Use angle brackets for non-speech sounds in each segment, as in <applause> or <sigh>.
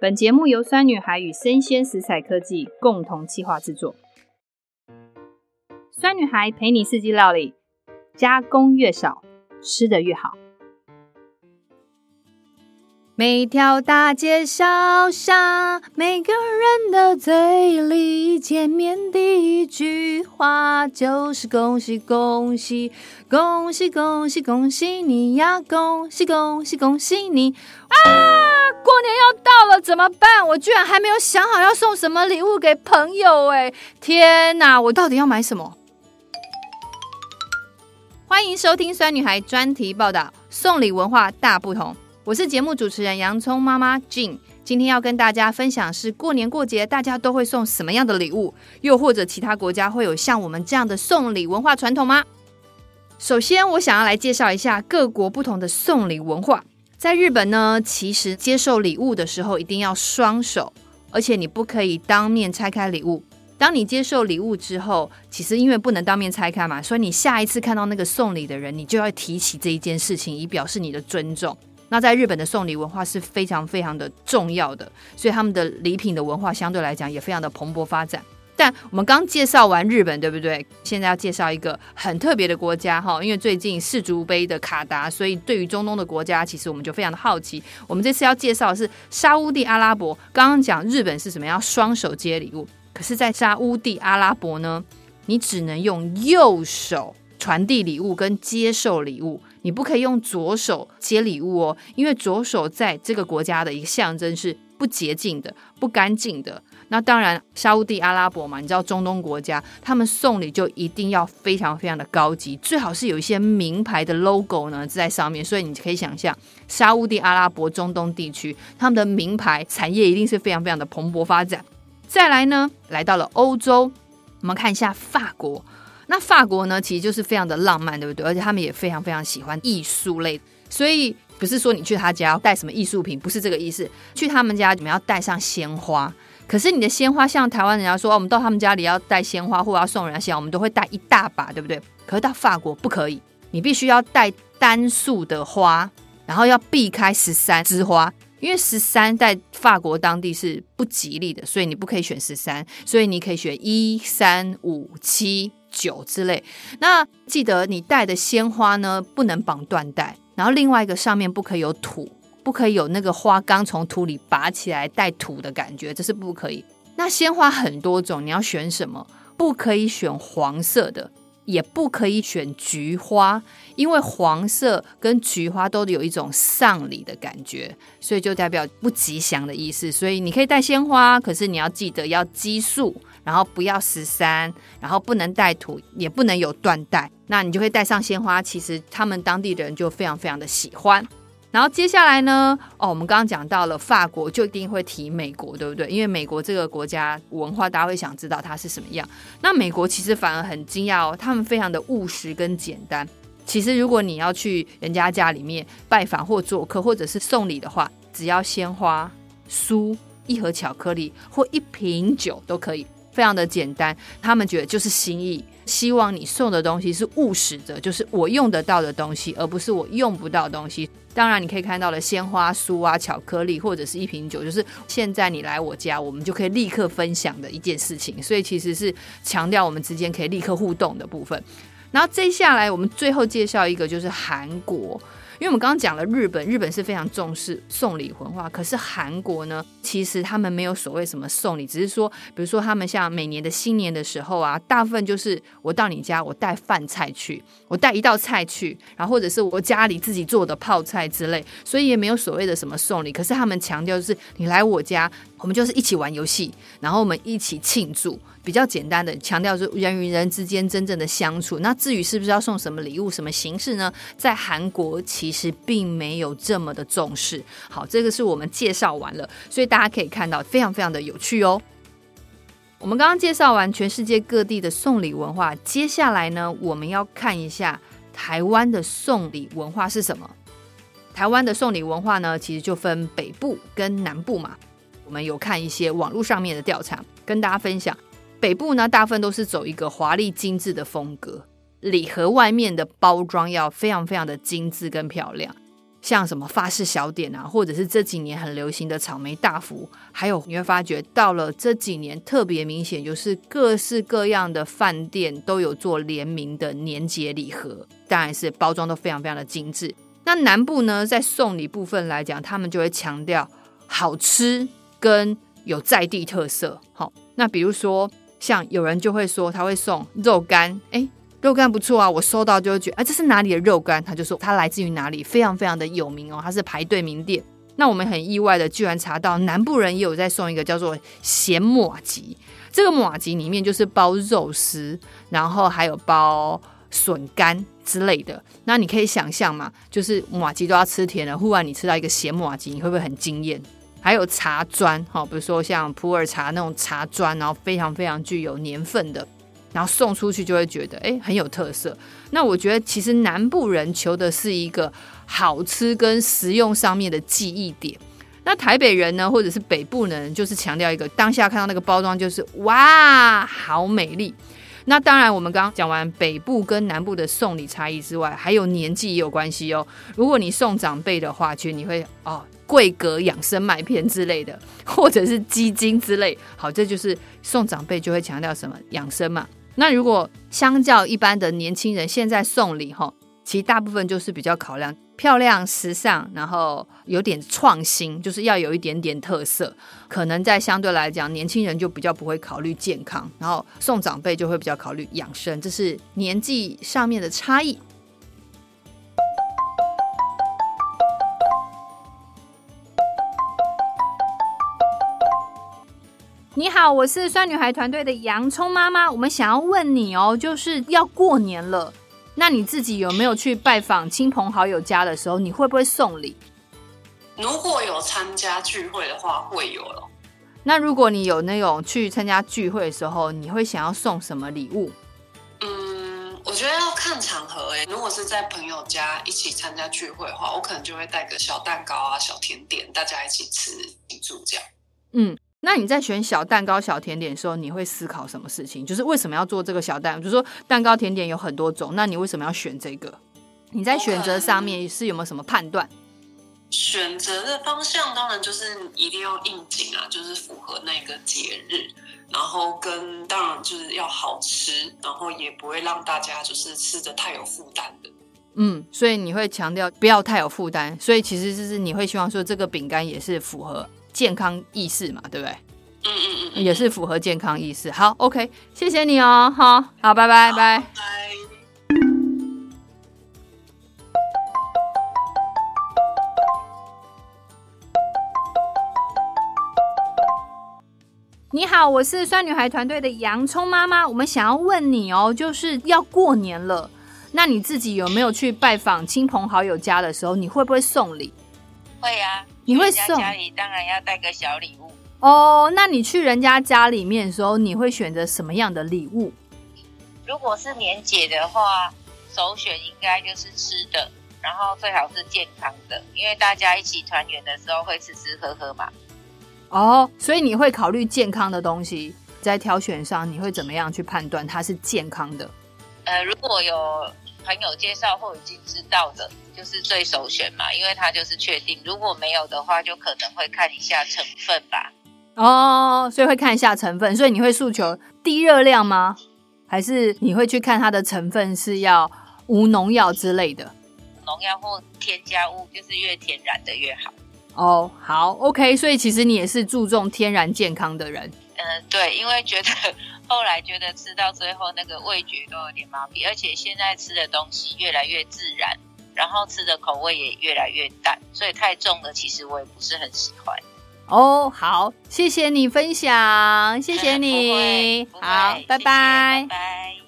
本节目由酸女孩与生鲜食材科技共同企划制作。酸女孩陪你四季料理，加工越少，吃的越好。每条大街小巷，每个人的嘴里，见面第一句话就是恭喜恭喜恭喜恭喜恭喜你呀！恭喜恭喜恭喜你啊！过年要到了，怎么办？我居然还没有想好要送什么礼物给朋友哎！天哪，我到底要买什么？欢迎收听酸女孩专题报道，送礼文化大不同。我是节目主持人洋葱妈妈 Jean，今天要跟大家分享是过年过节大家都会送什么样的礼物，又或者其他国家会有像我们这样的送礼文化传统吗？首先，我想要来介绍一下各国不同的送礼文化。在日本呢，其实接受礼物的时候一定要双手，而且你不可以当面拆开礼物。当你接受礼物之后，其实因为不能当面拆开嘛，所以你下一次看到那个送礼的人，你就要提起这一件事情，以表示你的尊重。那在日本的送礼文化是非常非常的重要的，所以他们的礼品的文化相对来讲也非常的蓬勃发展。但我们刚介绍完日本，对不对？现在要介绍一个很特别的国家哈，因为最近世足杯的卡达，所以对于中东的国家，其实我们就非常的好奇。我们这次要介绍的是沙乌地阿拉伯。刚刚讲日本是什么？样双手接礼物，可是，在沙乌地阿拉伯呢，你只能用右手传递礼物跟接受礼物。你不可以用左手接礼物哦，因为左手在这个国家的一个象征是不洁净的、不干净的。那当然，沙乌地阿拉伯嘛，你知道中东国家，他们送礼就一定要非常非常的高级，最好是有一些名牌的 logo 呢在上面。所以你可以想象，沙乌地阿拉伯中东地区，他们的名牌产业一定是非常非常的蓬勃发展。再来呢，来到了欧洲，我们看一下法国。那法国呢，其实就是非常的浪漫，对不对？而且他们也非常非常喜欢艺术类，所以不是说你去他家要带什么艺术品，不是这个意思。去他们家你们要带上鲜花，可是你的鲜花像台湾人家说，我们到他们家里要带鲜花或者要送人家鲜花，我们都会带一大把，对不对？可是到法国不可以，你必须要带单束的花，然后要避开十三枝花，因为十三在法国当地是不吉利的，所以你不可以选十三，所以你可以选一三五七。酒之类，那记得你带的鲜花呢，不能绑缎带，然后另外一个上面不可以有土，不可以有那个花刚从土里拔起来带土的感觉，这是不可以。那鲜花很多种，你要选什么？不可以选黄色的，也不可以选菊花，因为黄色跟菊花都有一种丧礼的感觉，所以就代表不吉祥的意思。所以你可以带鲜花，可是你要记得要奇数。然后不要十三，然后不能带土，也不能有断带，那你就会带上鲜花。其实他们当地的人就非常非常的喜欢。然后接下来呢，哦，我们刚刚讲到了法国，就一定会提美国，对不对？因为美国这个国家文化，大家会想知道它是什么样。那美国其实反而很惊讶哦，他们非常的务实跟简单。其实如果你要去人家家里面拜访或做客，或者是送礼的话，只要鲜花、书、一盒巧克力或一瓶酒都可以。非常的简单，他们觉得就是心意，希望你送的东西是务实的，就是我用得到的东西，而不是我用不到的东西。当然，你可以看到的鲜花、书啊、巧克力或者是一瓶酒，就是现在你来我家，我们就可以立刻分享的一件事情。所以其实是强调我们之间可以立刻互动的部分。然后接下来我们最后介绍一个，就是韩国。因为我们刚刚讲了日本，日本是非常重视送礼文化。可是韩国呢，其实他们没有所谓什么送礼，只是说，比如说他们像每年的新年的时候啊，大部分就是我到你家，我带饭菜去，我带一道菜去，然后或者是我家里自己做的泡菜之类，所以也没有所谓的什么送礼。可是他们强调就是，你来我家，我们就是一起玩游戏，然后我们一起庆祝。比较简单的强调，是人与人之间真正的相处。那至于是不是要送什么礼物、什么形式呢？在韩国其实并没有这么的重视。好，这个是我们介绍完了，所以大家可以看到非常非常的有趣哦。我们刚刚介绍完全世界各地的送礼文化，接下来呢，我们要看一下台湾的送礼文化是什么。台湾的送礼文化呢，其实就分北部跟南部嘛。我们有看一些网络上面的调查，跟大家分享。北部呢，大部分都是走一个华丽精致的风格，礼盒外面的包装要非常非常的精致跟漂亮。像什么法式小点啊，或者是这几年很流行的草莓大福，还有你会发觉到了这几年特别明显，就是各式各样的饭店都有做联名的年节礼盒，当然是包装都非常非常的精致。那南部呢，在送礼部分来讲，他们就会强调好吃跟有在地特色。好，那比如说像有人就会说他会送肉干，诶肉干不错啊，我收到就会觉得，哎，这是哪里的肉干？他就说它来自于哪里，非常非常的有名哦，它是排队名店。那我们很意外的，居然查到南部人也有在送一个叫做咸麻糬，这个麻糬里面就是包肉丝，然后还有包笋干之类的。那你可以想象嘛，就是马吉都要吃甜了，忽然你吃到一个咸麻糬，你会不会很惊艳？还有茶砖，哈，比如说像普洱茶那种茶砖，然后非常非常具有年份的。然后送出去就会觉得哎，很有特色。那我觉得其实南部人求的是一个好吃跟实用上面的记忆点。那台北人呢，或者是北部人，就是强调一个当下看到那个包装就是哇，好美丽。那当然我们刚刚讲完北部跟南部的送礼差异之外，还有年纪也有关系哦。如果你送长辈的话，其实你会哦桂格养生麦片之类的，<laughs> 或者是鸡精之类。好，这就是送长辈就会强调什么养生嘛。那如果相较一般的年轻人，现在送礼哈，其实大部分就是比较考量漂亮、时尚，然后有点创新，就是要有一点点特色。可能在相对来讲，年轻人就比较不会考虑健康，然后送长辈就会比较考虑养生，这是年纪上面的差异。你好，我是酸女孩团队的洋葱妈妈。我们想要问你哦，就是要过年了，那你自己有没有去拜访亲朋好友家的时候，你会不会送礼？如果有参加聚会的话，会有了。那如果你有那种去参加聚会的时候，你会想要送什么礼物？嗯，我觉得要看场合诶。如果是在朋友家一起参加聚会的话，我可能就会带个小蛋糕啊、小甜点，大家一起吃庆祝这样。嗯。那你在选小蛋糕、小甜点的时候，你会思考什么事情？就是为什么要做这个小蛋糕？就是说蛋糕、甜点有很多种，那你为什么要选这个？你在选择上面是有没有什么判断？选择的方向当然就是一定要应景啊，就是符合那个节日，然后跟当然就是要好吃，然后也不会让大家就是吃得太有负担的。嗯，所以你会强调不要太有负担，所以其实就是你会希望说这个饼干也是符合。健康意识嘛，对不对？嗯嗯嗯，也是符合健康意识。好，OK，谢谢你哦，好，好，拜拜，拜拜。你好，我是酸女孩团队的洋葱妈妈。我们想要问你哦，就是要过年了，那你自己有没有去拜访亲朋好友家的时候，你会不会送礼？会呀。你会送家里当然要带个小礼物哦。Oh, 那你去人家家里面的时候，你会选择什么样的礼物？如果是年节的话，首选应该就是吃的，然后最好是健康的，因为大家一起团圆的时候会吃吃喝喝嘛。哦，oh, 所以你会考虑健康的东西，在挑选上你会怎么样去判断它是健康的？呃，如果有朋友介绍或已经知道的。就是最首选嘛，因为它就是确定。如果没有的话，就可能会看一下成分吧。哦，所以会看一下成分。所以你会诉求低热量吗？还是你会去看它的成分是要无农药之类的？农药或添加物，就是越天然的越好。哦，好，OK。所以其实你也是注重天然健康的人。嗯、呃，对，因为觉得后来觉得吃到最后那个味觉都有点麻痹，而且现在吃的东西越来越自然。然后吃的口味也越来越淡，所以太重的，其实我也不是很喜欢。哦，好，谢谢你分享，谢谢 <laughs> 你，嗯、好，拜拜，拜拜。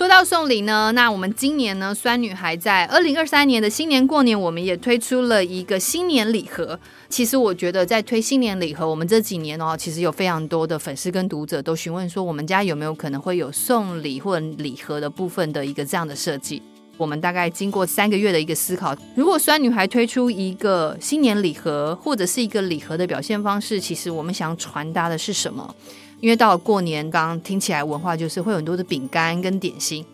说到送礼呢，那我们今年呢，酸女孩在二零二三年的新年过年，我们也推出了一个新年礼盒。其实我觉得在推新年礼盒，我们这几年哦，其实有非常多的粉丝跟读者都询问说，我们家有没有可能会有送礼或礼盒的部分的一个这样的设计。我们大概经过三个月的一个思考，如果酸女孩推出一个新年礼盒，或者是一个礼盒的表现方式，其实我们想传达的是什么？因为到了过年，刚刚听起来文化就是会有很多的饼干跟点心。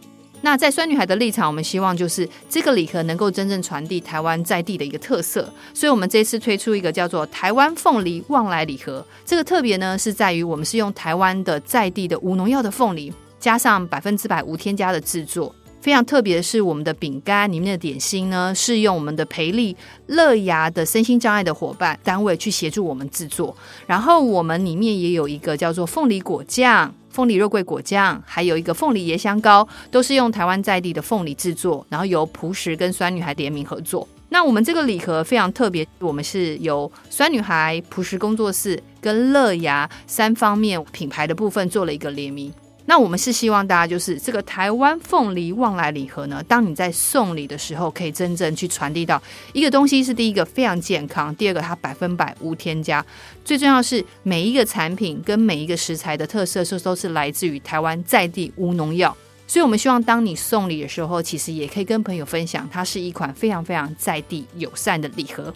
那在酸女孩的立场，我们希望就是这个礼盒能够真正传递台湾在地的一个特色，所以我们这次推出一个叫做“台湾凤梨旺来礼盒”。这个特别呢是在于我们是用台湾的在地的无农药的凤梨，加上百分之百无添加的制作。非常特别的是，我们的饼干里面的点心呢，是用我们的培力乐牙的身心障碍的伙伴单位去协助我们制作。然后我们里面也有一个叫做凤梨果酱、凤梨肉桂果酱，还有一个凤梨椰香膏，都是用台湾在地的凤梨制作，然后由朴实跟酸女孩联名合作。那我们这个礼盒非常特别，我们是由酸女孩、朴实工作室跟乐牙三方面品牌的部分做了一个联名。那我们是希望大家就是这个台湾凤梨旺来礼盒呢，当你在送礼的时候，可以真正去传递到一个东西是第一个非常健康，第二个它百分百无添加，最重要是每一个产品跟每一个食材的特色是都是来自于台湾在地无农药，所以我们希望当你送礼的时候，其实也可以跟朋友分享，它是一款非常非常在地友善的礼盒。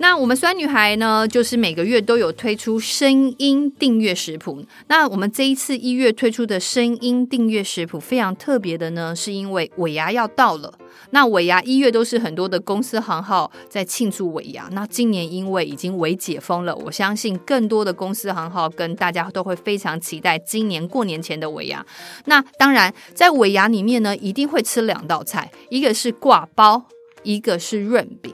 那我们酸女孩呢，就是每个月都有推出声音订阅食谱。那我们这一次一月推出的声音订阅食谱非常特别的呢，是因为尾牙要到了。那尾牙一月都是很多的公司行号在庆祝尾牙。那今年因为已经尾解封了，我相信更多的公司行号跟大家都会非常期待今年过年前的尾牙。那当然，在尾牙里面呢，一定会吃两道菜，一个是挂包，一个是润饼。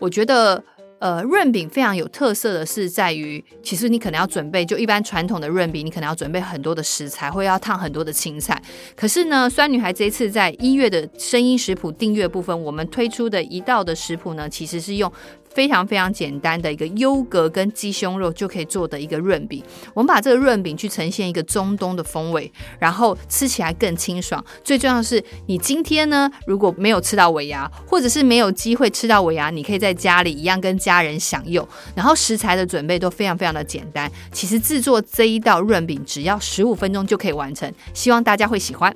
我觉得。呃，润饼非常有特色的是在于，其实你可能要准备，就一般传统的润饼，你可能要准备很多的食材，会要烫很多的青菜。可是呢，酸女孩这一次在一月的声音食谱订阅部分，我们推出的一道的食谱呢，其实是用。非常非常简单的一个优格跟鸡胸肉就可以做的一个润饼，我们把这个润饼去呈现一个中东的风味，然后吃起来更清爽。最重要的是，你今天呢，如果没有吃到尾牙，或者是没有机会吃到尾牙，你可以在家里一样跟家人享用。然后食材的准备都非常非常的简单，其实制作这一道润饼只要十五分钟就可以完成。希望大家会喜欢，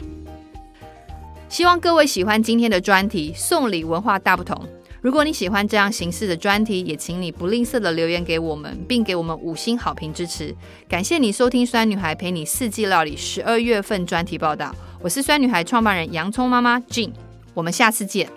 希望各位喜欢今天的专题，送礼文化大不同。如果你喜欢这样形式的专题，也请你不吝啬的留言给我们，并给我们五星好评支持。感谢你收听酸女孩陪你四季料理十二月份专题报道，我是酸女孩创办人洋葱妈妈 Jean，我们下次见。